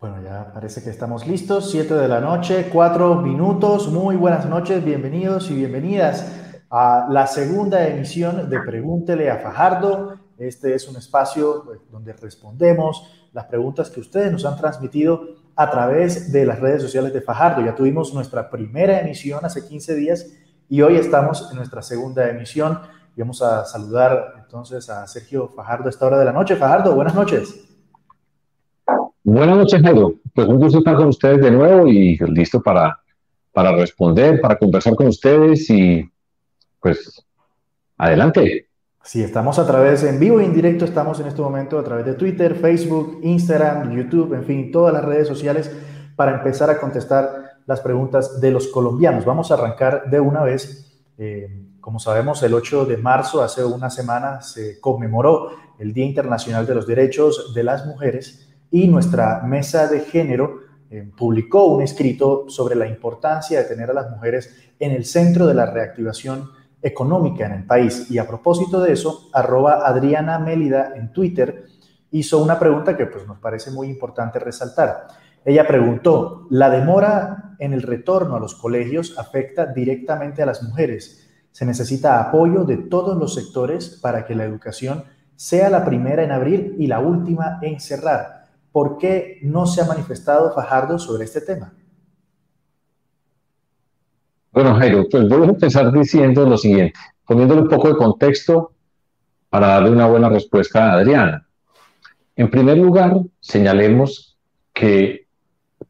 Bueno, ya parece que estamos listos. Siete de la noche, cuatro minutos. Muy buenas noches, bienvenidos y bienvenidas a la segunda emisión de Pregúntele a Fajardo. Este es un espacio pues, donde respondemos las preguntas que ustedes nos han transmitido a través de las redes sociales de Fajardo. Ya tuvimos nuestra primera emisión hace 15 días y hoy estamos en nuestra segunda emisión. Y vamos a saludar entonces a Sergio Fajardo a esta hora de la noche. Fajardo, buenas noches. Buenas noches, Jairo. Pues un gusto estar con ustedes de nuevo y listo para, para responder, para conversar con ustedes y pues adelante. Sí, estamos a través, en vivo e indirecto, estamos en este momento a través de Twitter, Facebook, Instagram, YouTube, en fin, todas las redes sociales para empezar a contestar las preguntas de los colombianos. Vamos a arrancar de una vez. Eh, como sabemos, el 8 de marzo, hace una semana, se conmemoró el Día Internacional de los Derechos de las Mujeres y nuestra mesa de género eh, publicó un escrito sobre la importancia de tener a las mujeres en el centro de la reactivación económica en el país. Y a propósito de eso, arroba Adriana Mélida en Twitter hizo una pregunta que pues, nos parece muy importante resaltar. Ella preguntó, ¿la demora en el retorno a los colegios afecta directamente a las mujeres? Se necesita apoyo de todos los sectores para que la educación sea la primera en abrir y la última en cerrar. ¿Por qué no se ha manifestado Fajardo sobre este tema? Bueno, Jairo, pues voy a empezar diciendo lo siguiente, poniéndole un poco de contexto para darle una buena respuesta a Adriana. En primer lugar, señalemos que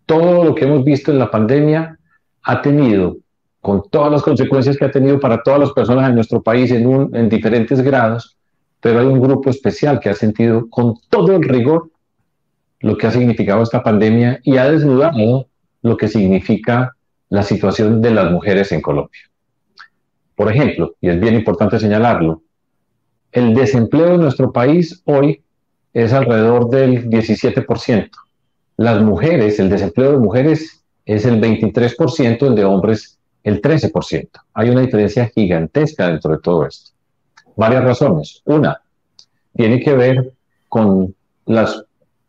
todo lo que hemos visto en la pandemia ha tenido, con todas las consecuencias que ha tenido para todas las personas en nuestro país en, en diferentes grados, pero hay un grupo especial que ha sentido con todo el rigor lo que ha significado esta pandemia y ha desnudado lo que significa la situación de las mujeres en Colombia. Por ejemplo, y es bien importante señalarlo, el desempleo en nuestro país hoy es alrededor del 17%. Las mujeres, el desempleo de mujeres es el 23%, el de hombres el 13%. Hay una diferencia gigantesca dentro de todo esto. Varias razones. Una, tiene que ver con las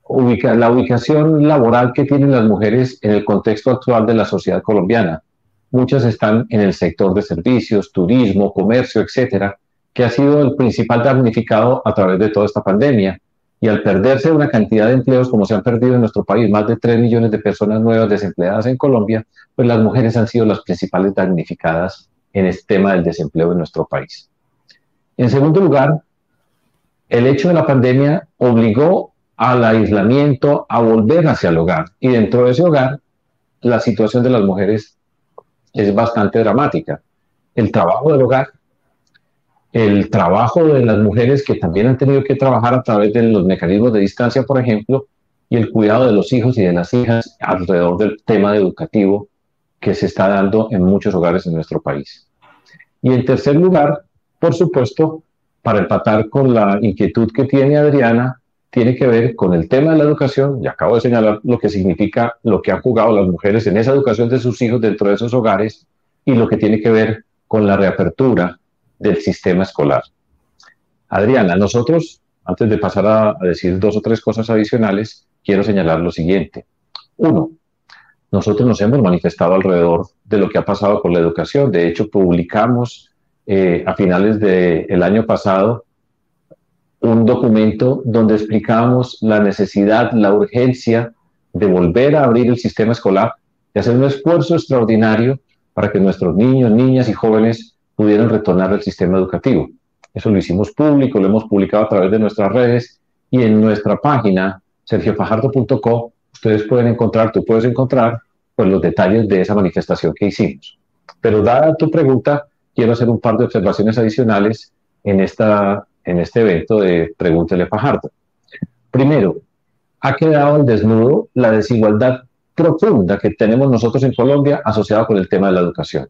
la ubicación laboral que tienen las mujeres en el contexto actual de la sociedad colombiana. Muchas están en el sector de servicios, turismo, comercio, etcétera, que ha sido el principal damnificado a través de toda esta pandemia. Y al perderse una cantidad de empleos como se han perdido en nuestro país, más de 3 millones de personas nuevas desempleadas en Colombia, pues las mujeres han sido las principales damnificadas en este tema del desempleo en nuestro país. En segundo lugar, el hecho de la pandemia obligó al aislamiento, a volver hacia el hogar. Y dentro de ese hogar, la situación de las mujeres es bastante dramática. El trabajo del hogar, el trabajo de las mujeres que también han tenido que trabajar a través de los mecanismos de distancia, por ejemplo, y el cuidado de los hijos y de las hijas alrededor del tema educativo que se está dando en muchos hogares en nuestro país. Y en tercer lugar, por supuesto, para empatar con la inquietud que tiene Adriana, tiene que ver con el tema de la educación, y acabo de señalar lo que significa lo que han jugado las mujeres en esa educación de sus hijos dentro de esos hogares, y lo que tiene que ver con la reapertura del sistema escolar. Adriana, nosotros, antes de pasar a, decir dos o tres cosas adicionales, quiero señalar lo siguiente. Uno, nosotros nos hemos manifestado alrededor de lo que ha pasado con la educación. De hecho, publicamos eh, a finales del año pasado un documento donde explicábamos la necesidad, la urgencia de volver a abrir el sistema escolar, de hacer un esfuerzo extraordinario para que nuestros niños, niñas y jóvenes pudieran retornar al sistema educativo. Eso lo hicimos público, lo hemos publicado a través de nuestras redes y en nuestra página sergiofajardo.co ustedes pueden encontrar, tú puedes encontrar pues, los detalles de esa manifestación que hicimos. Pero dada tu pregunta, quiero hacer un par de observaciones adicionales en, esta, en este evento de Pregúntele Fajardo. Primero, ha quedado al desnudo la desigualdad profunda que tenemos nosotros en Colombia asociada con el tema de la educación.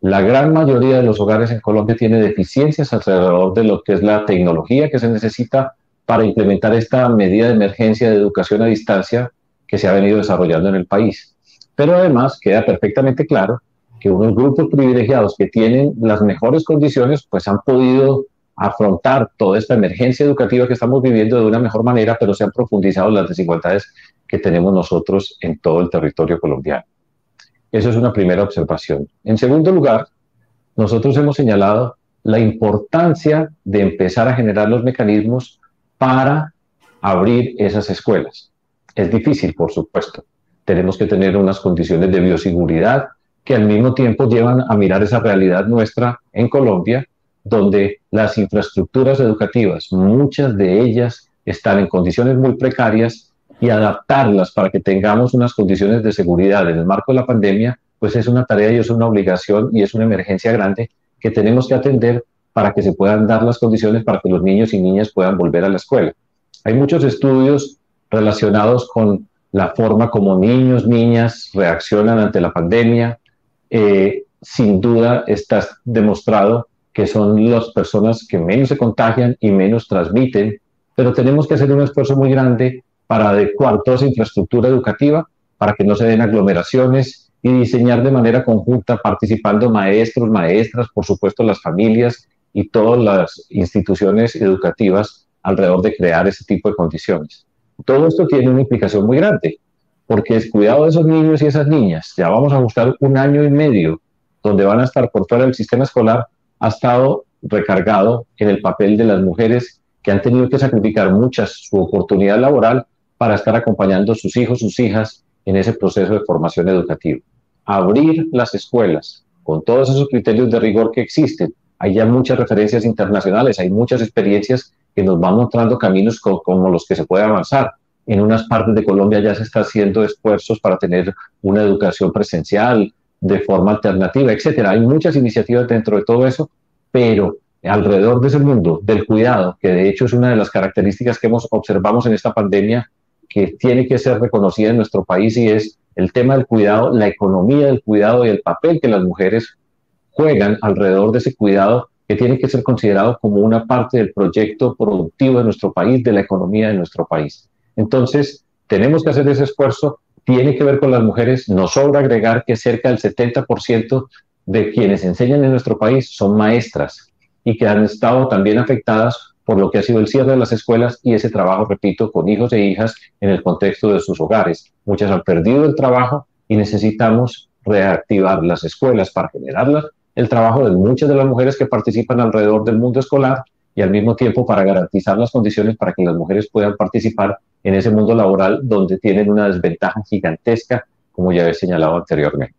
La gran mayoría de los hogares en Colombia tiene deficiencias alrededor de lo que es la tecnología que se necesita para implementar esta medida de emergencia de educación a distancia que se ha venido desarrollando en el país. Pero además queda perfectamente claro que unos grupos privilegiados que tienen las mejores condiciones pues han podido afrontar toda esta emergencia educativa que estamos viviendo de una mejor manera, pero se han profundizado las desigualdades que tenemos nosotros en todo el territorio colombiano. Eso es una primera observación. En segundo lugar, nosotros hemos señalado la importancia de empezar a generar los mecanismos para abrir esas escuelas. Es difícil, por supuesto. Tenemos que tener unas condiciones de bioseguridad que al mismo tiempo llevan a mirar esa realidad nuestra en Colombia donde las infraestructuras educativas, muchas de ellas están en condiciones muy precarias y adaptarlas para que tengamos unas condiciones de seguridad en el marco de la pandemia, pues es una tarea y es una obligación y es una emergencia grande que tenemos que atender para que se puedan dar las condiciones para que los niños y niñas puedan volver a la escuela. Hay muchos estudios relacionados con la forma como niños, niñas reaccionan ante la pandemia. Eh, sin duda está demostrado que son las personas que menos se contagian y menos transmiten, pero tenemos que hacer un esfuerzo muy grande para adecuar toda esa infraestructura educativa para que no se den aglomeraciones y diseñar de manera conjunta, participando maestros, maestras, por supuesto las familias y todas las instituciones educativas alrededor de crear ese tipo de condiciones. Todo esto tiene una implicación muy grande, porque es cuidado de esos niños y esas niñas. Ya vamos a buscar un año y medio donde van a estar por fuera del sistema escolar ha estado recargado en el papel de las mujeres que han tenido que sacrificar muchas su oportunidad laboral para estar acompañando a sus hijos, sus hijas en ese proceso de formación educativa. Abrir las escuelas con todos esos criterios de rigor que existen. Hay ya muchas referencias internacionales, hay muchas experiencias que nos van mostrando caminos como los que se puede avanzar. En unas partes de Colombia ya se está haciendo esfuerzos para tener una educación presencial, de forma alternativa, etcétera. Hay muchas iniciativas dentro de todo eso, pero alrededor de ese mundo del cuidado, que de hecho es una de las características que hemos observamos en esta pandemia, que tiene que ser reconocida en nuestro país y es el tema del cuidado, la economía del cuidado y el papel que las mujeres juegan alrededor de ese cuidado que tiene que ser considerado como una parte del proyecto productivo de nuestro país, de la economía de nuestro país. Entonces, tenemos que hacer ese esfuerzo tiene que ver con las mujeres. Nos sobra agregar que cerca del 70% de quienes enseñan en nuestro país son maestras y que han estado también afectadas por lo que ha sido el cierre de las escuelas y ese trabajo, repito, con hijos e hijas en el contexto de sus hogares. Muchas han perdido el trabajo y necesitamos reactivar las escuelas para generar el trabajo de muchas de las mujeres que participan alrededor del mundo escolar y al mismo tiempo para garantizar las condiciones para que las mujeres puedan participar en ese mundo laboral donde tienen una desventaja gigantesca, como ya he señalado anteriormente.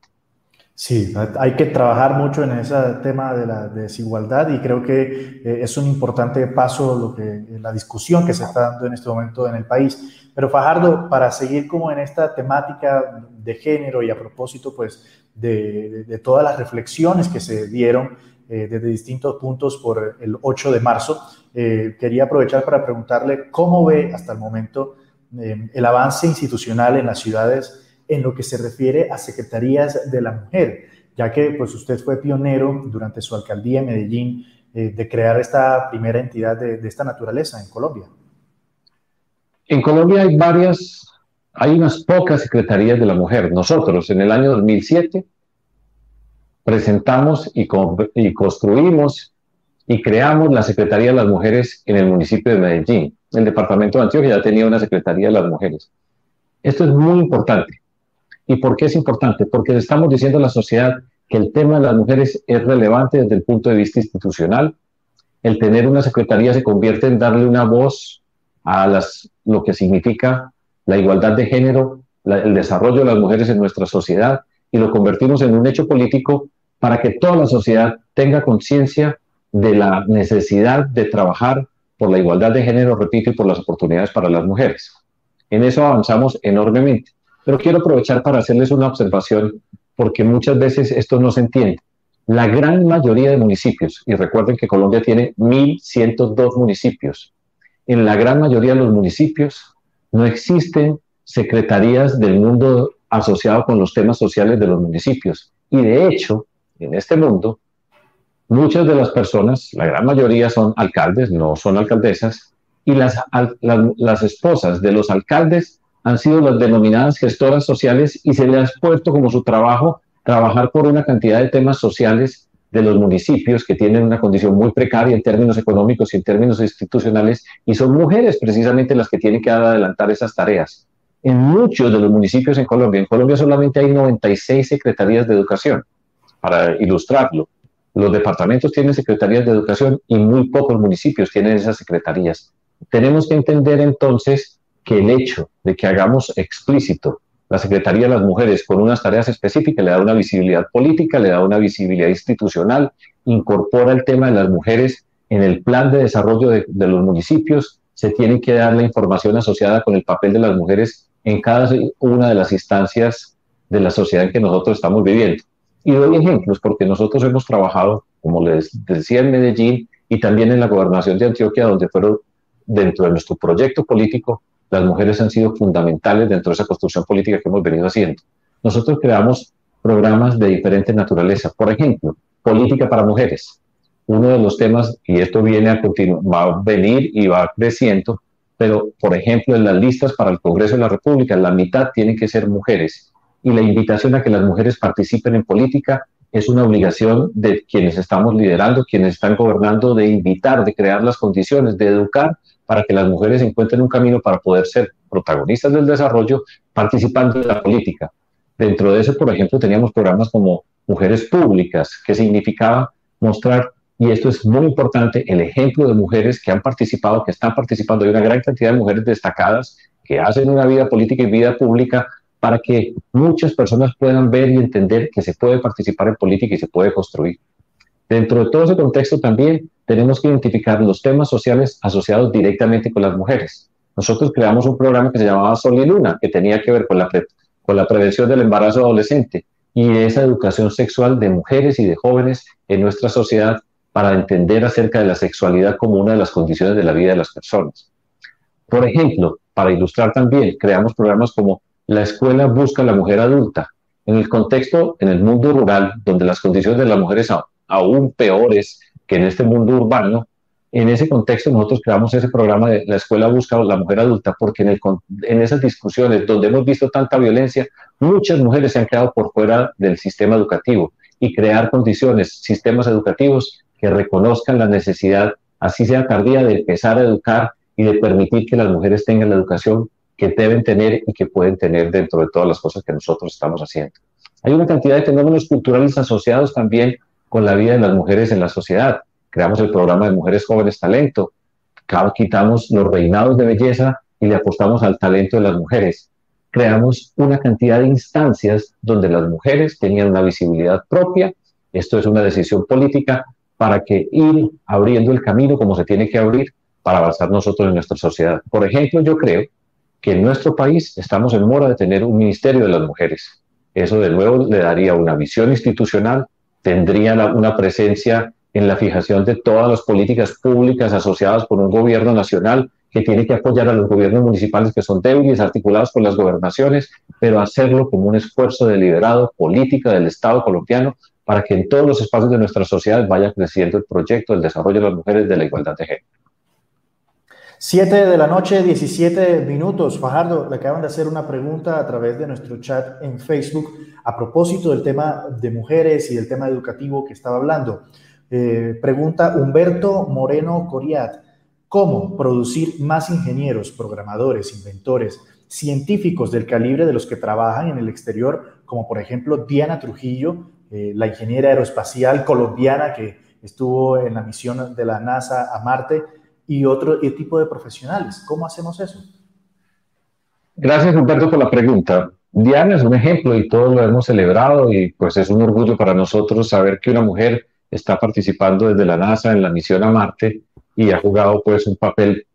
Sí, hay que trabajar mucho en ese tema de la desigualdad y creo que eh, es un importante paso lo que, la discusión que se está dando en este momento en el país. Pero Fajardo, para seguir como en esta temática de género y a propósito pues de, de todas las reflexiones que se dieron eh, desde distintos puntos por el 8 de marzo. Eh, quería aprovechar para preguntarle cómo ve hasta el momento eh, el avance institucional en las ciudades en lo que se refiere a secretarías de la mujer, ya que pues usted fue pionero durante su alcaldía en Medellín de crear esta primera entidad de, de esta naturaleza en Colombia. En Colombia hay varias, hay unas pocas secretarías de la mujer. Nosotros en el año 2007 presentamos y, construimos y creamos la Secretaría de las Mujeres en el municipio de Medellín. El departamento de Antioquia ya tenía una Secretaría de las Mujeres. Esto es muy importante. ¿Y por qué es importante? Porque estamos diciendo a la sociedad que el tema de las mujeres es relevante desde el punto de vista institucional. El tener una secretaría se convierte en darle una voz a las, lo que significa la igualdad de género, el desarrollo de las mujeres en nuestra sociedad y lo convertimos en un hecho político para que toda la sociedad tenga conciencia de la necesidad de trabajar por la igualdad de género, repito, y por las oportunidades para las mujeres. En eso avanzamos enormemente. Pero quiero aprovechar para hacerles una observación porque muchas veces esto no se entiende. la gran mayoría de municipios, y recuerden que Colombia tiene 1.102 municipios, en la gran mayoría de los municipios no existen secretarías del mundo asociado con los temas sociales de los municipios. Y de hecho, en este mundo, muchas de las personas, la gran mayoría son alcaldes, no son alcaldesas, y las, esposas de los alcaldes han sido las denominadas gestoras sociales y se les ha puesto como su trabajo trabajar por una cantidad de temas sociales de los municipios que tienen una condición muy precaria en términos económicos y en términos institucionales, y son mujeres precisamente las que tienen que adelantar esas tareas. En muchos de los municipios en Colombia, en Colombia solamente hay 96 secretarías de educación, para ilustrarlo. Los departamentos tienen secretarías de educación y muy pocos municipios tienen esas secretarías. Tenemos que entender entonces que el hecho de que hagamos explícito la Secretaría de las Mujeres con unas tareas específicas le da una visibilidad política, le da una visibilidad institucional, incorpora el tema de las mujeres en el plan de desarrollo de, de los municipios, se tiene que dar la información asociada con el papel de las mujeres en cada una de las instancias de la sociedad en que nosotros estamos viviendo. Y doy ejemplos porque nosotros hemos trabajado, como les decía, en Medellín y también en la gobernación de Antioquia, donde fueron dentro de nuestro proyecto político, las mujeres han sido fundamentales dentro de esa construcción política que hemos venido haciendo. Nosotros creamos programas de diferente naturaleza. Por ejemplo, política para mujeres. Uno de los temas, y esto viene a continuar, va a venir y va creciendo, pero por ejemplo en las listas para el Congreso de la República, la mitad tienen que ser mujeres y la invitación a que las mujeres participen en política es una obligación de quienes estamos liderando, quienes están gobernando, de invitar, de crear las condiciones, de educar para que las mujeres encuentren un camino para poder ser protagonistas del desarrollo participando en la política. Dentro de eso, por ejemplo, teníamos programas como Mujeres Públicas, que significaba mostrar, y esto es muy importante, el ejemplo de mujeres que han participado, que están participando. Hay una gran cantidad de mujeres destacadas que hacen una vida política y vida pública para que muchas personas puedan ver y entender que se puede participar en política y se puede construir. Dentro de todo ese contexto también tenemos que identificar los temas sociales asociados directamente con las mujeres. Nosotros creamos un programa que se llamaba Sol y Luna, que tenía que ver con la, con la prevención del embarazo adolescente y esa educación sexual de mujeres y de jóvenes en nuestra sociedad para entender acerca de la sexualidad como una de las condiciones de la vida de las personas. Por ejemplo, para ilustrar también, creamos programas como la escuela busca a la mujer adulta. En el contexto, en el mundo rural, donde las condiciones de las mujeres son aún peores que en este mundo urbano, en ese contexto nosotros creamos ese programa de la escuela busca a la mujer adulta, porque en, en esas discusiones donde hemos visto tanta violencia, muchas mujeres se han quedado por fuera del sistema educativo y crear condiciones, sistemas educativos que reconozcan la necesidad, así sea tardía, de empezar a educar y de permitir que las mujeres tengan la educación que deben tener y que pueden tener dentro de todas las cosas que nosotros estamos haciendo. Hay una cantidad de fenómenos culturales asociados también con la vida de las mujeres en la sociedad. Creamos el programa de Mujeres Jóvenes Talento, quitamos los reinados de belleza y le apostamos al talento de las mujeres. Creamos una cantidad de instancias donde las mujeres tenían una visibilidad propia. Esto es una decisión política para que ir abriendo el camino como se tiene que abrir para avanzar nosotros en nuestra sociedad. Por ejemplo, yo creo que en nuestro país estamos en mora de tener un ministerio de las mujeres. Eso de nuevo le daría una visión institucional, tendría una presencia en la fijación de todas las políticas públicas asociadas con un gobierno nacional que tiene que apoyar a los gobiernos municipales que son débiles, articulados con las gobernaciones, pero hacerlo como un esfuerzo deliberado política del Estado colombiano para que en todos los espacios de nuestra sociedad vaya creciendo el proyecto del desarrollo de las mujeres de la igualdad de género. 7 de la noche, 17 minutos. Fajardo, le acaban de hacer una pregunta a través de nuestro chat en Facebook a propósito del tema de mujeres y del tema educativo que estaba hablando. Eh, pregunta Humberto Moreno Coriat, ¿cómo producir más ingenieros, programadores, inventores, científicos del calibre de los que trabajan en el exterior, como por ejemplo Diana Trujillo, eh, la ingeniera aeroespacial colombiana que estuvo en la misión de la NASA a Marte? Y otro tipo de profesionales. ¿Cómo hacemos eso? Gracias, Humberto, por la pregunta. Diana es un ejemplo y todos lo hemos celebrado y pues es un orgullo para nosotros saber que una mujer está participando desde la NASA en la misión a Marte y ha jugado pues un papel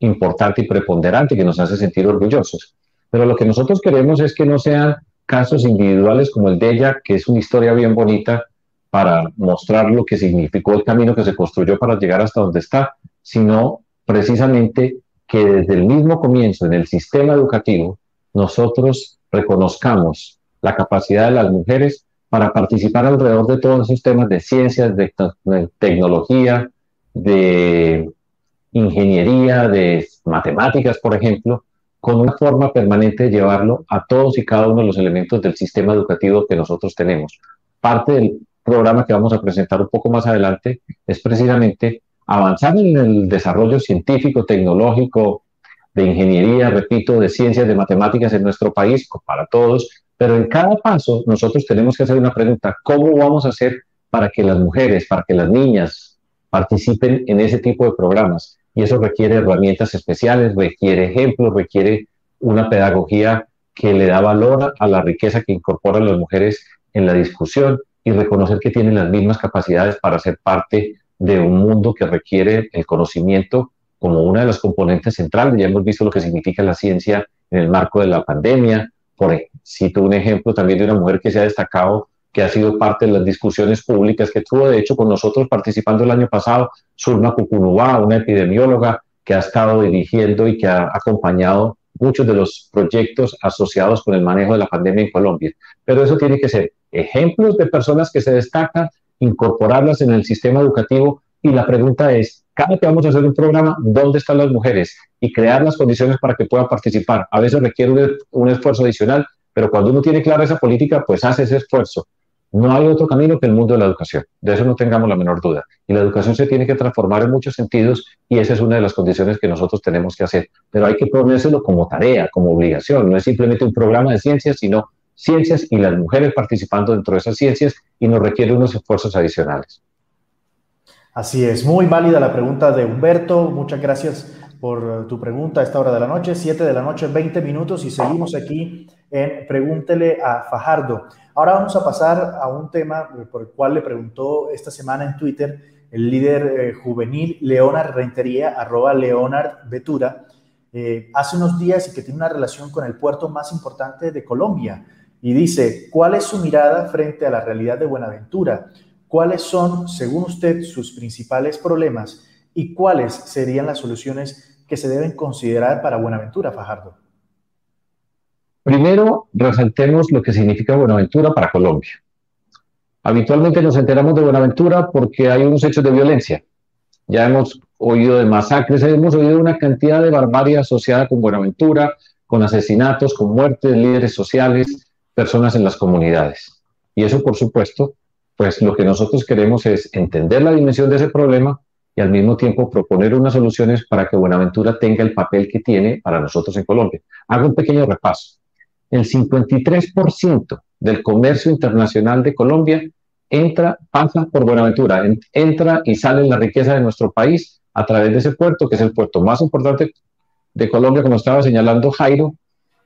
importante y preponderante que nos hace sentir orgullosos. Pero lo que nosotros queremos es que no sean casos individuales como el de ella, que es una historia bien bonita, para mostrar lo que significó el camino que se construyó para llegar hasta donde está, sino precisamente que desde el mismo comienzo en el sistema educativo nosotros reconozcamos la capacidad de las mujeres para participar alrededor de todos esos temas de ciencias, de, tecnología, de ingeniería, de matemáticas, por ejemplo, con una forma permanente de llevarlo a todos y cada uno de los elementos del sistema educativo que nosotros tenemos. Parte del programa que vamos a presentar un poco más adelante es precisamente avanzar en el desarrollo científico, tecnológico, de ingeniería, repito, de ciencias, de matemáticas en nuestro país, para todos, pero en cada paso nosotros tenemos que hacer una pregunta, ¿cómo vamos a hacer para que las mujeres, para que las niñas participen en ese tipo de programas? Y eso requiere herramientas especiales, requiere ejemplos, requiere una pedagogía que le da valor a la riqueza que incorporan las mujeres en la discusión y reconocer que tienen las mismas capacidades para ser parte de un mundo que requiere el conocimiento como una de las componentes centrales. Ya hemos visto lo que significa la ciencia en el marco de la pandemia. Por cito un ejemplo también de una mujer que se ha destacado, que ha sido parte de las discusiones públicas, que estuvo de hecho con nosotros participando el año pasado, Surma Cucunubá, una epidemióloga que ha estado dirigiendo y que ha acompañado muchos de los proyectos asociados con el manejo de la pandemia en Colombia. Pero eso tiene que ser ejemplos de personas que se destacan, incorporarlas en el sistema educativo y la pregunta es, cada que vamos a hacer un programa, ¿dónde están las mujeres? Y crear las condiciones para que puedan participar. A veces requiere un, esfuerzo adicional, pero cuando uno tiene clara esa política, pues hace ese esfuerzo. No hay otro camino que el mundo de la educación. De eso no tengamos la menor duda. Y la educación se tiene que transformar en muchos sentidos y esa es una de las condiciones que nosotros tenemos que hacer. Pero hay que ponérselo como tarea, como obligación. No es simplemente un programa de ciencias, sino ciencias y las mujeres participando dentro de esas ciencias y nos requiere unos esfuerzos adicionales. Así es, muy válida la pregunta de Humberto. Muchas gracias por tu pregunta a esta hora de la noche, 7 de la noche, 20 minutos y seguimos aquí en Pregúntele a Fajardo. Ahora vamos a pasar a un tema por el cual le preguntó esta semana en Twitter el líder eh, juvenil Leonard Rentería, arroba Leonard eh, hace unos días y que tiene una relación con el puerto más importante de Colombia. Y dice, ¿cuál es su mirada frente a la realidad de Buenaventura? ¿Cuáles son, según usted, sus principales problemas y cuáles serían las soluciones que se deben considerar para Buenaventura, Fajardo? Primero, resaltemos lo que significa Buenaventura para Colombia. Habitualmente nos enteramos de Buenaventura porque hay unos hechos de violencia. Ya hemos oído de masacres, hemos oído una cantidad de barbarie asociada con Buenaventura, con asesinatos, con muertes, líderes sociales, personas en las comunidades. Y eso, por supuesto, pues lo que nosotros queremos es entender la dimensión de ese problema y al mismo tiempo proponer unas soluciones para que Buenaventura tenga el papel que tiene para nosotros en Colombia. Hago un pequeño repaso. El 53% del comercio internacional de Colombia entra, pasa por Buenaventura, entra y sale la riqueza de nuestro país a través de ese puerto, que es el puerto más importante de Colombia, como estaba señalando Jairo,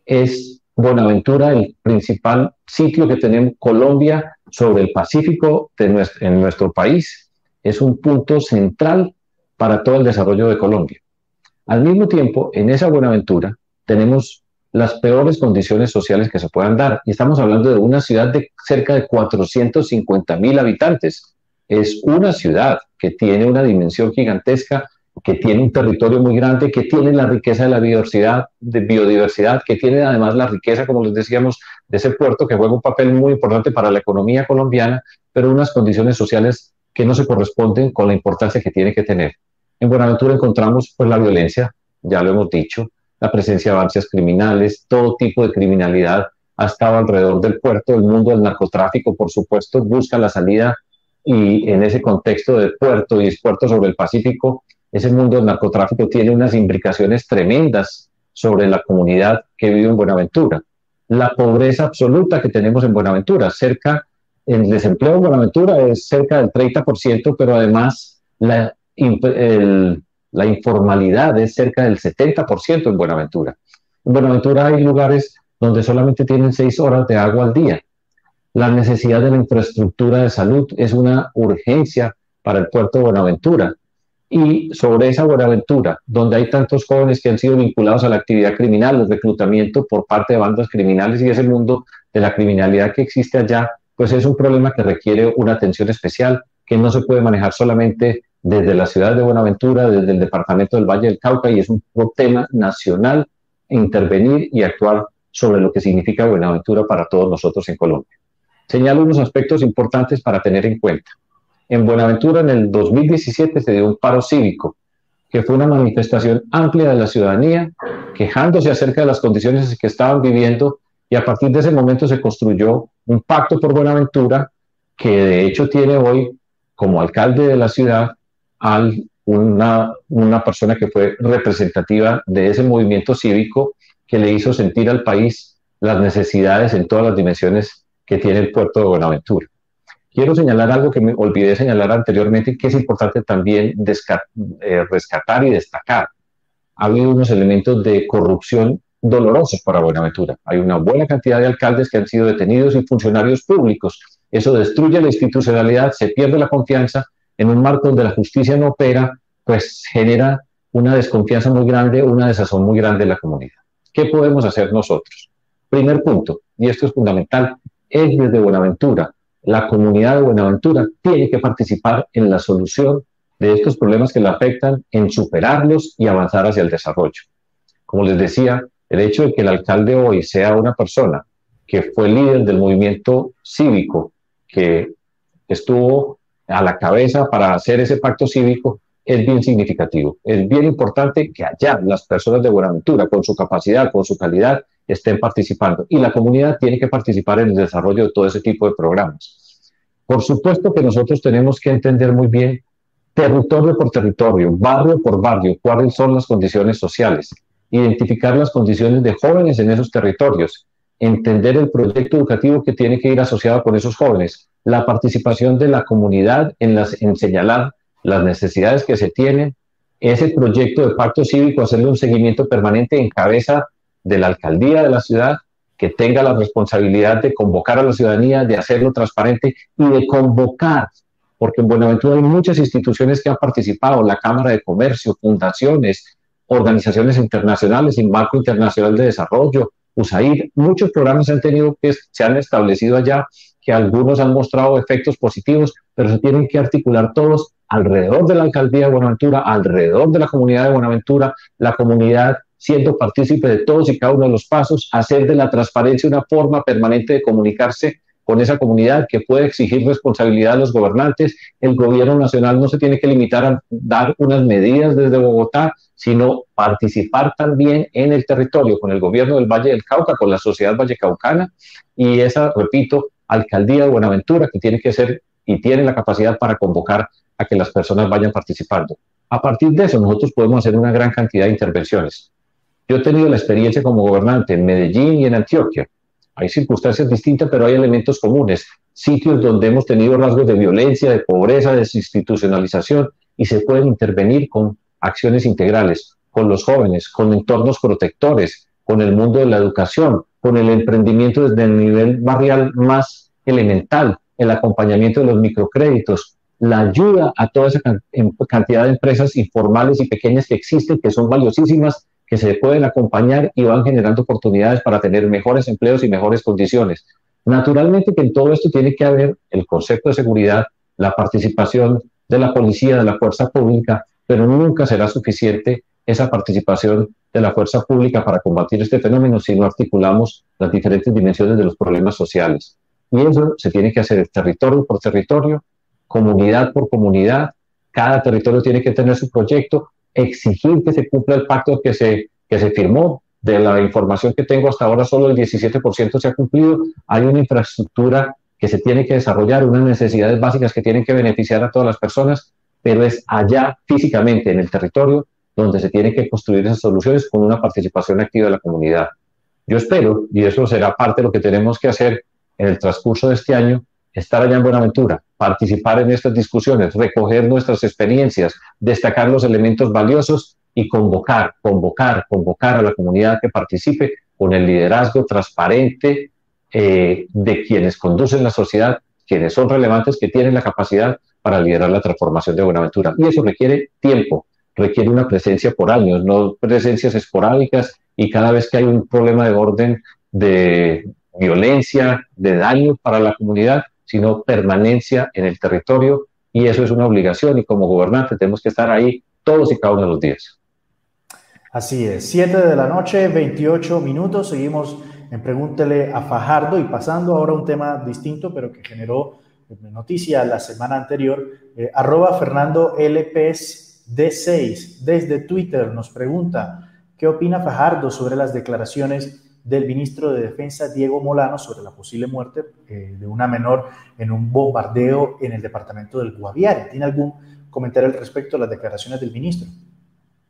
es Buenaventura, el principal sitio que tenemos Colombia sobre el Pacífico de en nuestro país. Es un punto central para todo el desarrollo de Colombia. Al mismo tiempo, en esa Buenaventura tenemos las peores condiciones sociales que se puedan dar. Y estamos hablando de una ciudad de cerca de 450 mil habitantes. Es una ciudad que tiene una dimensión gigantesca que tiene un territorio muy grande, que tiene la riqueza de la biodiversidad, que tiene además la riqueza, como les decíamos, de ese puerto que juega un papel muy importante para la economía colombiana, pero unas condiciones sociales que no se corresponden con la importancia que tiene que tener. En Buenaventura encontramos pues la violencia, ya lo hemos dicho, la presencia de avancias criminales, todo tipo de criminalidad ha estado alrededor del puerto, el mundo del narcotráfico, por supuesto, busca la salida y en ese contexto de puerto y puerto sobre el Pacífico, ese mundo del narcotráfico tiene unas implicaciones tremendas sobre la comunidad que vive en Buenaventura. La pobreza absoluta que tenemos en Buenaventura, cerca, el desempleo en Buenaventura es cerca del 30%, pero además la, la informalidad es cerca del 70% en Buenaventura. En Buenaventura hay lugares donde solamente tienen seis horas de agua al día. La necesidad de la infraestructura de salud es una urgencia para el puerto de Buenaventura y sobre esa Buenaventura, donde hay tantos jóvenes que han sido vinculados a la actividad criminal, el reclutamiento por parte de bandas criminales y ese mundo de la criminalidad que existe allá, pues es un problema que requiere una atención especial que no se puede manejar solamente desde la ciudad de Buenaventura, desde el departamento del Valle del Cauca, y es un tema nacional intervenir y actuar sobre lo que significa Buenaventura para todos nosotros en Colombia. Señalo unos aspectos importantes para tener en cuenta. En Buenaventura, en el 2017, se dio un paro cívico, que fue una manifestación amplia de la ciudadanía, quejándose acerca de las condiciones que estaban viviendo, y a partir de ese momento se construyó un pacto por Buenaventura, que de hecho tiene hoy como alcalde de la ciudad a una, una persona que fue representativa de ese movimiento cívico que le hizo sentir al país las necesidades en todas las dimensiones que tiene el puerto de Buenaventura. Quiero señalar algo que me olvidé señalar anteriormente, que es importante también eh, rescatar y destacar. Ha habido unos elementos de corrupción dolorosos para Buenaventura. Hay una buena cantidad de alcaldes que han sido detenidos y funcionarios públicos. Eso destruye la institucionalidad, se pierde la confianza en un marco donde la justicia no opera, pues genera una desconfianza muy grande, una desazón muy grande en la comunidad. ¿Qué podemos hacer nosotros? Primer punto, y esto es fundamental, es desde Buenaventura. La comunidad de Buenaventura tiene que participar en la solución de estos problemas que la afectan, en superarlos y avanzar hacia el desarrollo. Como les decía, el hecho de que el alcalde hoy sea una persona que fue líder del movimiento cívico, que estuvo a la cabeza para hacer ese pacto cívico, es bien significativo. Es bien importante que allá las personas de Buenaventura, con su capacidad, con su calidad, estén participando. Y la comunidad tiene que participar en el desarrollo de todo ese tipo de programas. Por supuesto que nosotros tenemos que entender muy bien territorio por territorio, barrio por barrio, cuáles son las condiciones sociales, identificar las condiciones de jóvenes en esos territorios, entender el proyecto educativo que tiene que ir asociado con esos jóvenes, la participación de la comunidad en, las, en señalar las necesidades que se tienen, ese proyecto de pacto cívico, hacerle un seguimiento permanente en cabeza de la alcaldía de la ciudad, que tenga la responsabilidad de convocar a la ciudadanía, de hacerlo transparente y de convocar, porque en Buenaventura hay muchas instituciones que han participado, la Cámara de Comercio, fundaciones, organizaciones internacionales y Marco Internacional de Desarrollo, USAID, muchos programas han tenido que se han establecido allá, que algunos han mostrado efectos positivos, pero se tienen que articular todos alrededor de la alcaldía de Buenaventura, alrededor de la comunidad de Buenaventura, la comunidad siendo partícipe de todos y cada uno de los pasos, hacer de la transparencia una forma permanente de comunicarse con esa comunidad que puede exigir responsabilidad a los gobernantes. El gobierno nacional no se tiene que limitar a dar unas medidas desde Bogotá, sino participar también en el territorio con el gobierno del Valle del Cauca, con la sociedad vallecaucana y esa, repito, alcaldía de Buenaventura que tiene que ser y tiene la capacidad para convocar a que las personas vayan participando. A partir de eso, nosotros podemos hacer una gran cantidad de intervenciones. Yo he tenido la experiencia como gobernante en Medellín y en Antioquia. Hay circunstancias distintas, pero hay elementos comunes. Sitios donde hemos tenido rasgos de violencia, de pobreza, de desinstitucionalización y se pueden intervenir con acciones integrales, con los jóvenes, con entornos protectores, con el mundo de la educación, con el emprendimiento desde el nivel barrial más elemental, el acompañamiento de los microcréditos, la ayuda a toda esa cantidad de empresas informales y pequeñas que existen, que son valiosísimas, que se pueden acompañar y van generando oportunidades para tener mejores empleos y mejores condiciones. Naturalmente que en todo esto tiene que haber el concepto de seguridad, la participación de la policía, de la fuerza pública, pero nunca será suficiente esa participación de la fuerza pública para combatir este fenómeno si no articulamos las diferentes dimensiones de los problemas sociales. Y eso se tiene que hacer territorio por territorio, comunidad por comunidad. Cada territorio tiene que tener su proyecto, exigir que se cumpla el pacto que se, que se firmó. De la información que tengo hasta ahora, solo el 17% se ha cumplido. Hay una infraestructura que se tiene que desarrollar, unas necesidades básicas que tienen que beneficiar a todas las personas, pero es allá físicamente, en el territorio, donde se tienen que construir esas soluciones con una participación activa de la comunidad. Yo espero, y eso será parte de lo que tenemos que hacer en el transcurso de este año, estar allá en Buenaventura, participar en estas discusiones, recoger nuestras experiencias, destacar los elementos valiosos y convocar, convocar, convocar a la comunidad que participe con el liderazgo transparente eh, de quienes conducen la sociedad, quienes son relevantes, que tienen la capacidad para liderar la transformación de Buenaventura. Y eso requiere tiempo, requiere una presencia por años, no presencias esporádicas y cada vez que hay un problema de orden de violencia, de daño para la comunidad, sino permanencia en el territorio y eso es una obligación y como gobernante tenemos que estar ahí todos y cada uno de los días. Así es, 7 de la noche, 28 minutos, seguimos en Pregúntele a Fajardo y pasando ahora a un tema distinto, pero que generó eh, noticia la semana anterior, eh, arroba Fernando LPS D6 desde Twitter nos pregunta, ¿qué opina Fajardo sobre las declaraciones del ministro de Defensa Diego Molano sobre la posible muerte eh, de una menor en un bombardeo en el departamento del Guaviare? ¿Tiene algún comentario al respecto de las declaraciones del ministro?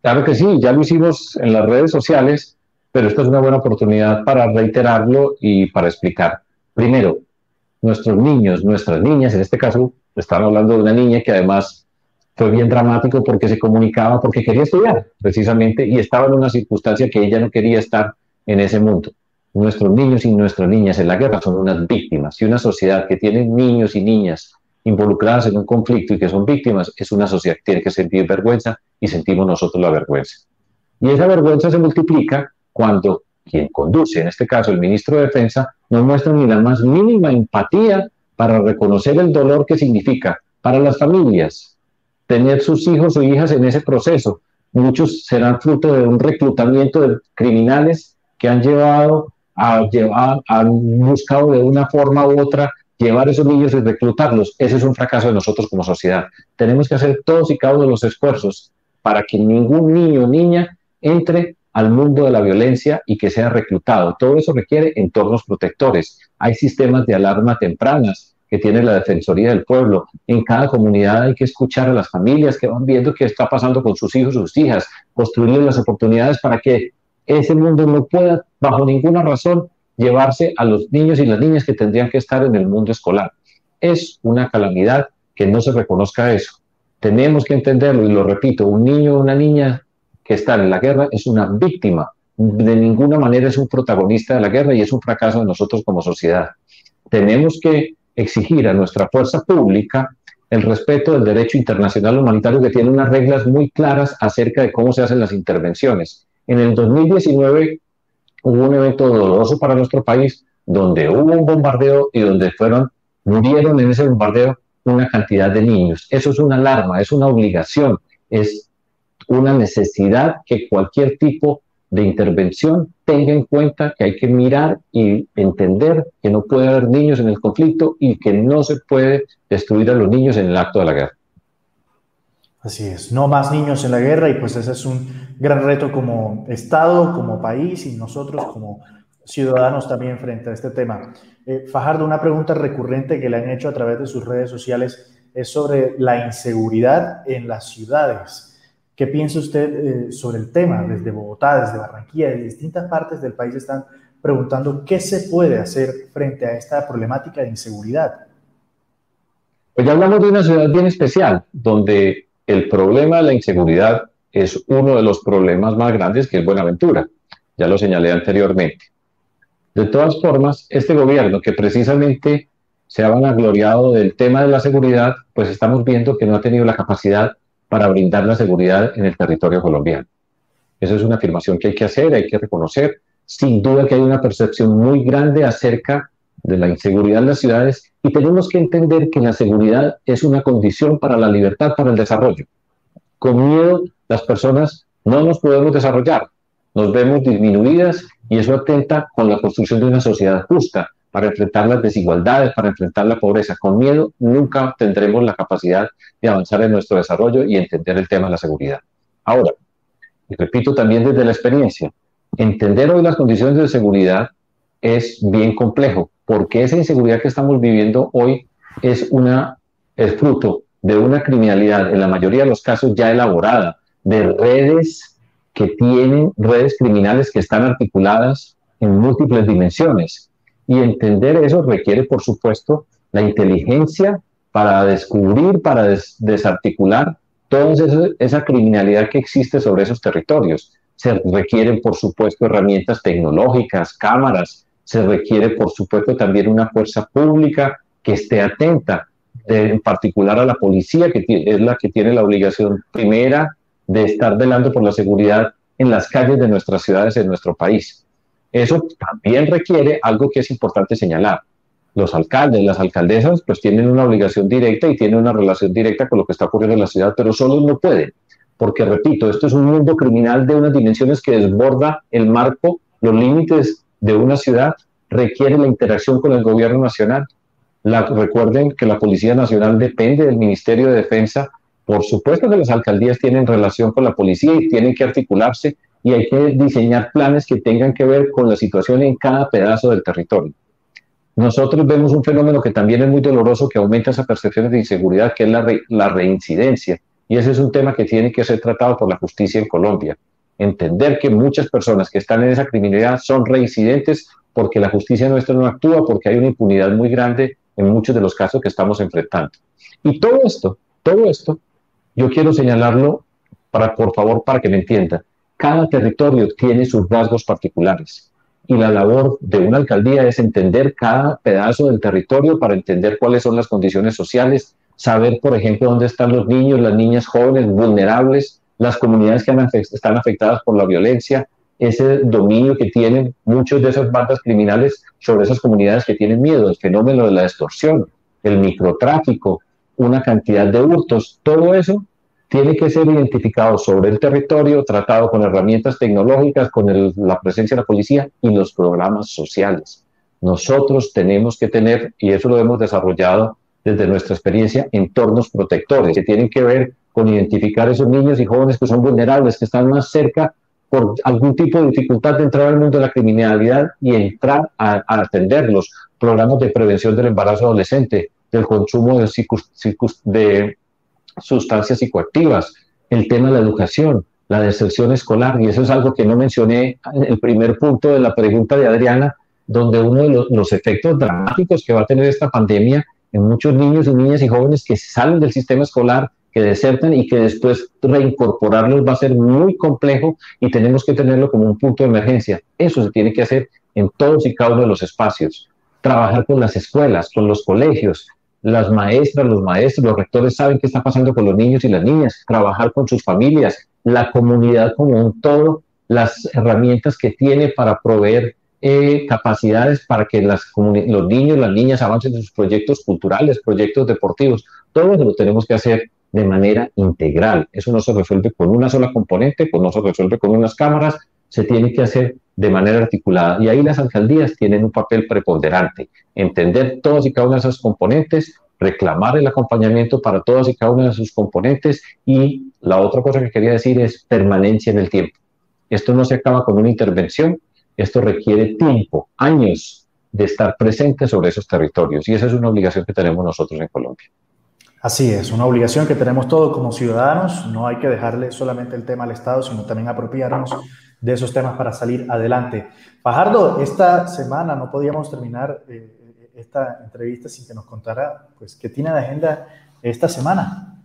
Claro que sí, ya lo hicimos en las redes sociales, pero esta es una buena oportunidad para reiterarlo y para explicar. Primero, nuestros niños, nuestras niñas, en este caso estamos hablando de una niña que además fue bien dramático porque se comunicaba, porque quería estudiar precisamente y estaba en una circunstancia que ella no quería estar en ese mundo. Nuestros niños y nuestras niñas en la guerra son unas víctimas y una sociedad que tiene niños y niñas involucradas en un conflicto y que son víctimas, es una sociedad que tiene que sentir vergüenza y sentimos nosotros la vergüenza. Y esa vergüenza se multiplica cuando quien conduce, en este caso el ministro de Defensa, no muestra ni la más mínima empatía para reconocer el dolor que significa para las familias tener sus hijos o hijas en ese proceso. Muchos serán fruto de un reclutamiento de criminales que han llevado a llevar, han buscado de una forma u otra llevar esos niños y reclutarlos, ese es un fracaso de nosotros como sociedad. Tenemos que hacer todos y cada uno de los esfuerzos para que ningún niño o niña entre al mundo de la violencia y que sea reclutado. Todo eso requiere entornos protectores. Hay sistemas de alarma tempranas que tiene la Defensoría del Pueblo. En cada comunidad hay que escuchar a las familias que van viendo qué está pasando con sus hijos, sus hijas, construirles las oportunidades para que ese mundo no pueda, bajo ninguna razón, llevarse a los niños y las niñas que tendrían que estar en el mundo escolar. Es una calamidad que no se reconozca eso. Tenemos que entenderlo y lo repito, un niño o una niña que está en la guerra es una víctima, de ninguna manera es un protagonista de la guerra y es un fracaso de nosotros como sociedad. Tenemos que exigir a nuestra fuerza pública el respeto del derecho internacional humanitario que tiene unas reglas muy claras acerca de cómo se hacen las intervenciones. En el 2019 hubo un evento doloroso para nuestro país donde hubo un bombardeo y donde fueron, murieron en ese bombardeo una cantidad de niños. Eso es una alarma, es una obligación, es una necesidad que cualquier tipo de intervención tenga en cuenta que hay que mirar y entender que no puede haber niños en el conflicto y que no se puede destruir a los niños en el acto de la guerra. Así es, no más niños en la guerra y pues ese es un gran reto como Estado, como país y nosotros como ciudadanos también frente a este tema. Eh, Fajardo, una pregunta recurrente que le han hecho a través de sus redes sociales es sobre la inseguridad en las ciudades. ¿Qué piensa usted eh, sobre el tema? Desde Bogotá, desde Barranquilla, de distintas partes del país están preguntando qué se puede hacer frente a esta problemática de inseguridad. Pues ya hablamos de una ciudad bien especial, donde el problema de la inseguridad es uno de los problemas más grandes que es Buenaventura. Ya lo señalé anteriormente. De todas formas, este gobierno que precisamente se ha vanagloriado del tema de la seguridad, pues estamos viendo que no ha tenido la capacidad para brindar la seguridad en el territorio colombiano. Esa es una afirmación que hay que hacer, hay que reconocer. Sin duda que hay una percepción muy grande acerca de la inseguridad en las ciudades y tenemos que entender que la seguridad es una condición para la libertad, para el desarrollo. Con miedo las personas no nos podemos desarrollar, nos vemos disminuidas y eso atenta con la construcción de una sociedad justa para enfrentar las desigualdades, para enfrentar la pobreza. Con miedo nunca tendremos la capacidad de avanzar en nuestro desarrollo y entender el tema de la seguridad. Ahora, y repito también desde la experiencia, entender hoy las condiciones de seguridad es bien complejo porque esa inseguridad que estamos viviendo hoy es, una, es fruto de una criminalidad, en la mayoría de los casos ya elaborada, de redes que tienen, redes criminales que están articuladas en múltiples dimensiones. Y entender eso requiere, por supuesto, la inteligencia para descubrir, para desarticular toda esa, esa criminalidad que existe sobre esos territorios. Se requieren, por supuesto, herramientas tecnológicas, cámaras, se requiere, por supuesto, también una fuerza pública que esté atenta, en particular a la policía, que es la que tiene la obligación primera de estar velando por la seguridad en las calles de nuestras ciudades, en nuestro país. Eso también requiere algo que es importante señalar. los alcaldes, las alcaldesas, pues tienen una obligación directa y tienen una relación directa con lo que está ocurriendo en la ciudad, pero solo no pueden, porque repito, esto es un mundo criminal de unas dimensiones que desborda el marco, los límites de una ciudad, requiere la interacción con el gobierno nacional. La, recuerden que la Policía Nacional depende del Ministerio de Defensa. Por supuesto que las alcaldías tienen relación con la policía y tienen que articularse y hay que diseñar planes que tengan que ver con la situación en cada pedazo del territorio nosotros vemos un fenómeno que también es muy doloroso, que aumenta esas percepciones de inseguridad, que es la, la reincidencia. Y ese es un tema que tiene que ser tratado por la justicia en Colombia. Entender que muchas personas que están en esa criminalidad son reincidentes porque la justicia nuestra no actúa, porque hay una impunidad muy grande en muchos de los casos que estamos enfrentando. Y todo esto, todo esto, yo quiero señalarlo para, por favor, para que me entienda. Cada territorio tiene sus rasgos particulares y la labor de una alcaldía es entender cada pedazo del territorio para entender cuáles son las condiciones sociales, saber, por ejemplo, dónde están los niños, las niñas jóvenes, vulnerables, las comunidades que están afectadas por la violencia, ese dominio que tienen muchos de esas bandas criminales sobre esas comunidades que tienen miedo, el fenómeno de la extorsión, el microtráfico, una cantidad de hurtos, todo eso tiene que ser identificado sobre el territorio, tratado con herramientas tecnológicas, con la presencia de la policía y los programas sociales. Nosotros tenemos que tener, y eso lo hemos desarrollado desde nuestra experiencia, entornos protectores que tienen que ver con identificar esos niños y jóvenes que son vulnerables, que están más cerca por algún tipo de dificultad de entrar al mundo de la criminalidad y entrar a, atenderlos. Programas de prevención del embarazo adolescente, del consumo de, de sustancias psicoactivas, el tema de la educación, la deserción escolar, y eso es algo que no mencioné en el primer punto de la pregunta de Adriana, donde uno de los, efectos dramáticos que va a tener esta pandemia en muchos niños y niñas y jóvenes que salen del sistema escolar, que desertan y que después reincorporarlos va a ser muy complejo y tenemos que tenerlo como un punto de emergencia. Eso se tiene que hacer en todos y cada uno de los espacios. Trabajar con las escuelas, con los colegios, las maestras, los maestros, los rectores saben qué está pasando con los niños y las niñas, trabajar con sus familias, la comunidad como un todo, las herramientas que tiene para proveer eh, capacidades para que las los niños, las niñas avancen en sus proyectos culturales, proyectos deportivos. Todo eso lo tenemos que hacer de manera integral. Eso no se resuelve con una sola componente, pues no se resuelve con unas cámaras, se tiene que hacer de manera articulada. Y ahí las alcaldías tienen un papel preponderante, entender todos y cada uno de esos componentes, reclamar el acompañamiento para todos y cada uno de sus componentes y la otra cosa que quería decir es permanencia en el tiempo. Esto no se acaba con una intervención, esto requiere tiempo, años de estar presente sobre esos territorios y esa es una obligación que tenemos nosotros en Colombia. Así es, una obligación que tenemos todos como ciudadanos. No hay que dejarle solamente el tema al Estado, sino también apropiarnos de esos temas para salir adelante. Fajardo, esta semana no podíamos terminar eh, esta entrevista sin que nos contara pues, qué tiene de agenda esta semana.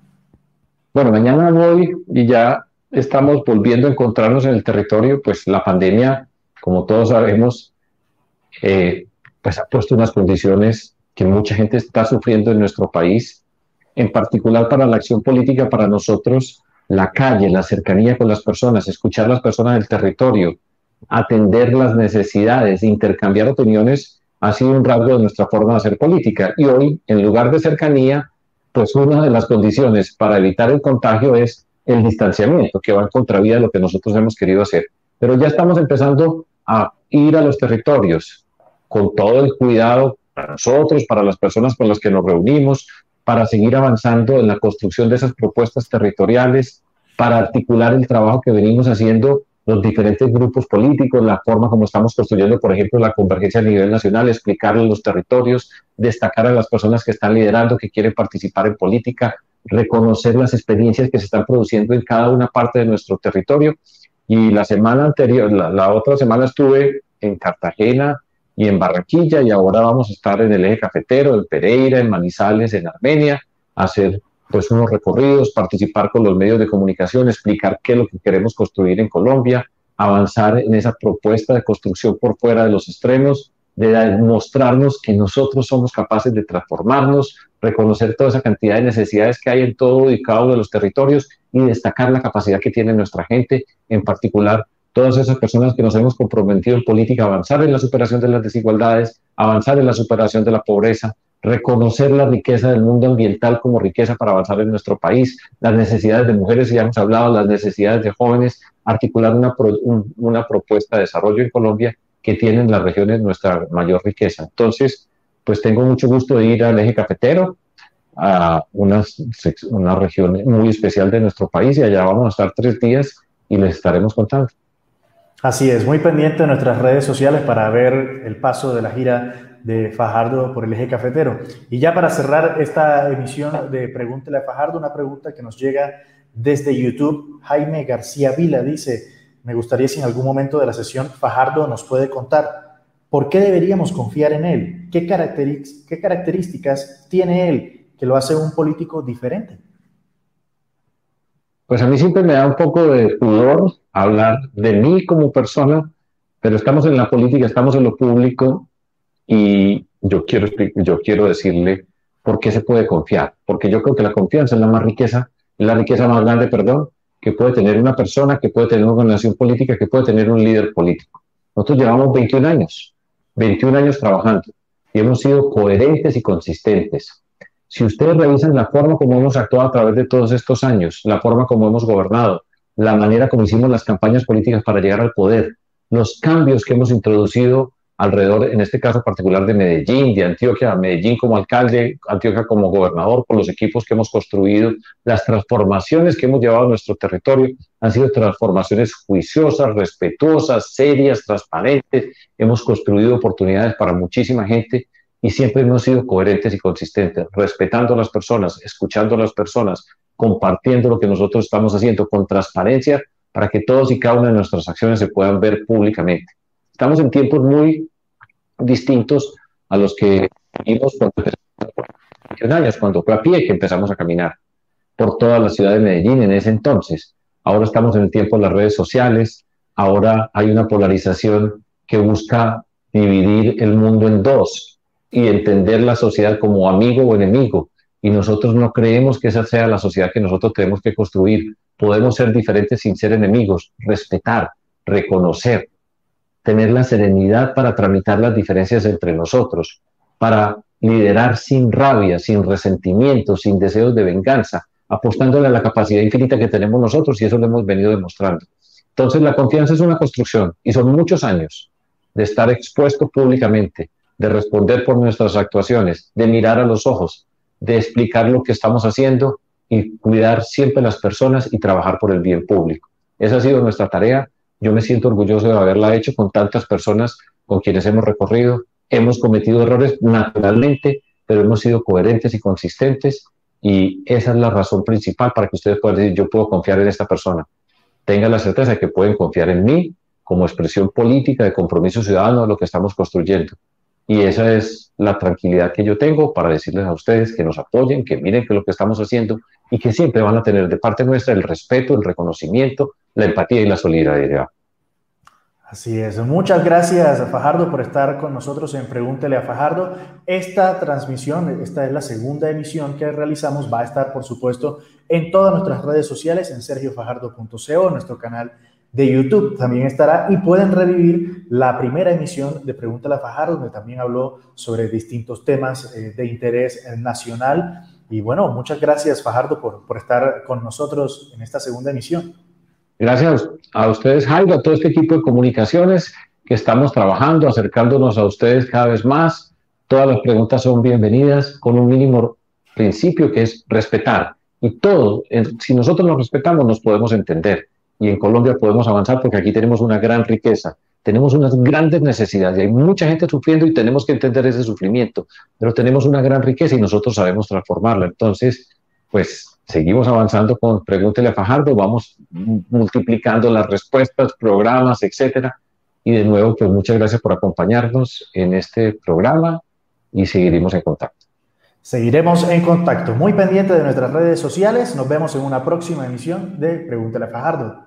Bueno, mañana voy y ya estamos volviendo a encontrarnos en el territorio, pues la pandemia, como todos sabemos, eh, pues ha puesto unas condiciones que mucha gente está sufriendo en nuestro país, en particular para la acción política, para nosotros la calle, la cercanía con las personas, escuchar las personas del territorio, atender las necesidades, intercambiar opiniones, ha sido un rasgo de nuestra forma de hacer política. Y hoy, en lugar de cercanía, pues una de las condiciones para evitar el contagio es el distanciamiento, que va en contravía de lo que nosotros hemos querido hacer. Pero ya estamos empezando a ir a los territorios con todo el cuidado para nosotros, para las personas con las que nos reunimos, para seguir avanzando en la construcción de esas propuestas territoriales, para articular el trabajo que venimos haciendo los diferentes grupos políticos, la forma como estamos construyendo, por ejemplo, la convergencia a nivel nacional, explicarle los territorios, destacar a las personas que están liderando, que quieren participar en política, reconocer las experiencias que se están produciendo en cada una parte de nuestro territorio. Y la semana anterior, la, la otra semana estuve en Cartagena, y en Barranquilla y ahora vamos a estar en el eje cafetero, en Pereira, en Manizales, en Armenia, hacer pues unos recorridos, participar con los medios de comunicación, explicar qué es lo que queremos construir en Colombia, avanzar en esa propuesta de construcción por fuera de los extremos, de mostrarnos que nosotros somos capaces de transformarnos, reconocer toda esa cantidad de necesidades que hay en todo y cada uno de los territorios y destacar la capacidad que tiene nuestra gente, en particular todas esas personas que nos hemos comprometido en política a avanzar en la superación de las desigualdades, avanzar en la superación de la pobreza, reconocer la riqueza del mundo ambiental como riqueza para avanzar en nuestro país, las necesidades de mujeres, ya hemos hablado, las necesidades de jóvenes, articular una, una propuesta de desarrollo en Colombia que tienen las regiones nuestra mayor riqueza. Entonces, pues tengo mucho gusto de ir al eje cafetero, a una, una región muy especial de nuestro país y allá vamos a estar tres días y les estaremos contando. Así es, muy pendiente de nuestras redes sociales para ver el paso de la gira de Fajardo por el eje cafetero. Y ya para cerrar esta emisión de Pregúntele a Fajardo, una pregunta que nos llega desde YouTube. Jaime García Vila dice, me gustaría si en algún momento de la sesión Fajardo nos puede contar por qué deberíamos confiar en él, qué, características tiene él que lo hace un político diferente. Pues a mí siempre me da un poco de pudor hablar de mí como persona, pero estamos en la política, estamos en lo público y yo quiero, yo quiero decirle por qué se puede confiar, porque yo creo que la confianza es la más riqueza, la riqueza más grande, perdón, que puede tener una persona, que puede tener una organización política, que puede tener un líder político. Nosotros llevamos 21 años, 21 años trabajando y hemos sido coherentes y consistentes. Si ustedes revisan la forma como hemos actuado a través de todos estos años, la forma como hemos gobernado, la manera como hicimos las campañas políticas para llegar al poder, los cambios que hemos introducido alrededor, en este caso particular de Medellín, de Antioquia, Medellín como alcalde, Antioquia como gobernador, por los equipos que hemos construido, las transformaciones que hemos llevado a nuestro territorio han sido transformaciones juiciosas, respetuosas, serias, transparentes. Hemos construido oportunidades para muchísima gente y siempre hemos sido coherentes y consistentes, respetando a las personas, escuchando a las personas, compartiendo lo que nosotros estamos haciendo con transparencia para que todos y cada una de nuestras acciones se puedan ver públicamente. Estamos en tiempos muy distintos a los que vimos cuando empezamos años, cuando fue a pie que empezamos a caminar por toda la ciudad de Medellín en ese entonces. Ahora estamos en el tiempo de las redes sociales, ahora hay una polarización que busca dividir el mundo en dos y entender la sociedad como amigo o enemigo y nosotros no creemos que esa sea la sociedad que nosotros tenemos que construir. Podemos ser diferentes sin ser enemigos, respetar, reconocer, tener la serenidad para tramitar las diferencias entre nosotros, para liderar sin rabia, sin resentimiento, sin deseos de venganza, apostándole a la capacidad infinita que tenemos nosotros y eso lo hemos venido demostrando. Entonces la confianza es una construcción y son muchos años de estar expuesto públicamente, de responder por nuestras actuaciones, de mirar a los ojos, de explicar lo que estamos haciendo y cuidar siempre las personas y trabajar por el bien público. Esa ha sido nuestra tarea. Yo me siento orgulloso de haberla hecho con tantas personas con quienes hemos recorrido. Hemos cometido errores naturalmente, pero hemos sido coherentes y consistentes y esa es la razón principal para que ustedes puedan decir, yo puedo confiar en esta persona. Tengan la certeza de que pueden confiar en mí como expresión política de compromiso ciudadano de lo que estamos construyendo. Y esa es la tranquilidad que yo tengo para decirles a ustedes que nos apoyen, que miren que lo que estamos haciendo y que siempre van a tener de parte nuestra el respeto, el reconocimiento, la empatía y la solidaridad. Así es. Muchas gracias, Fajardo, por estar con nosotros en Pregúntele a Fajardo. Esta transmisión, esta es la segunda emisión que realizamos, va a estar, por supuesto, en todas nuestras redes sociales, en sergiofajardo.co, nuestro canal de YouTube también estará y pueden revivir la primera emisión de Pregúntale a Fajardo, donde también habló sobre distintos temas eh, de interés nacional. Y bueno, muchas gracias Fajardo por, por estar con nosotros en esta segunda emisión. Gracias a ustedes, Jairo, a todo este equipo de comunicaciones que estamos trabajando, acercándonos a ustedes cada vez más. Todas las preguntas son bienvenidas con un mínimo principio que es respetar. Y todo, si nosotros nos respetamos, nos podemos entender y en Colombia podemos avanzar porque aquí tenemos una gran riqueza, tenemos unas grandes necesidades y hay mucha gente sufriendo y tenemos que entender ese sufrimiento, pero tenemos una gran riqueza y nosotros sabemos transformarla. Entonces, pues seguimos avanzando con Pregúntele a Fajardo, vamos multiplicando las respuestas, programas, etcétera. Y de nuevo, pues muchas gracias por acompañarnos en este programa y seguiremos en contacto. Seguiremos en contacto, muy pendiente de nuestras redes sociales. Nos vemos en una próxima emisión de Pregúntale a Fajardo.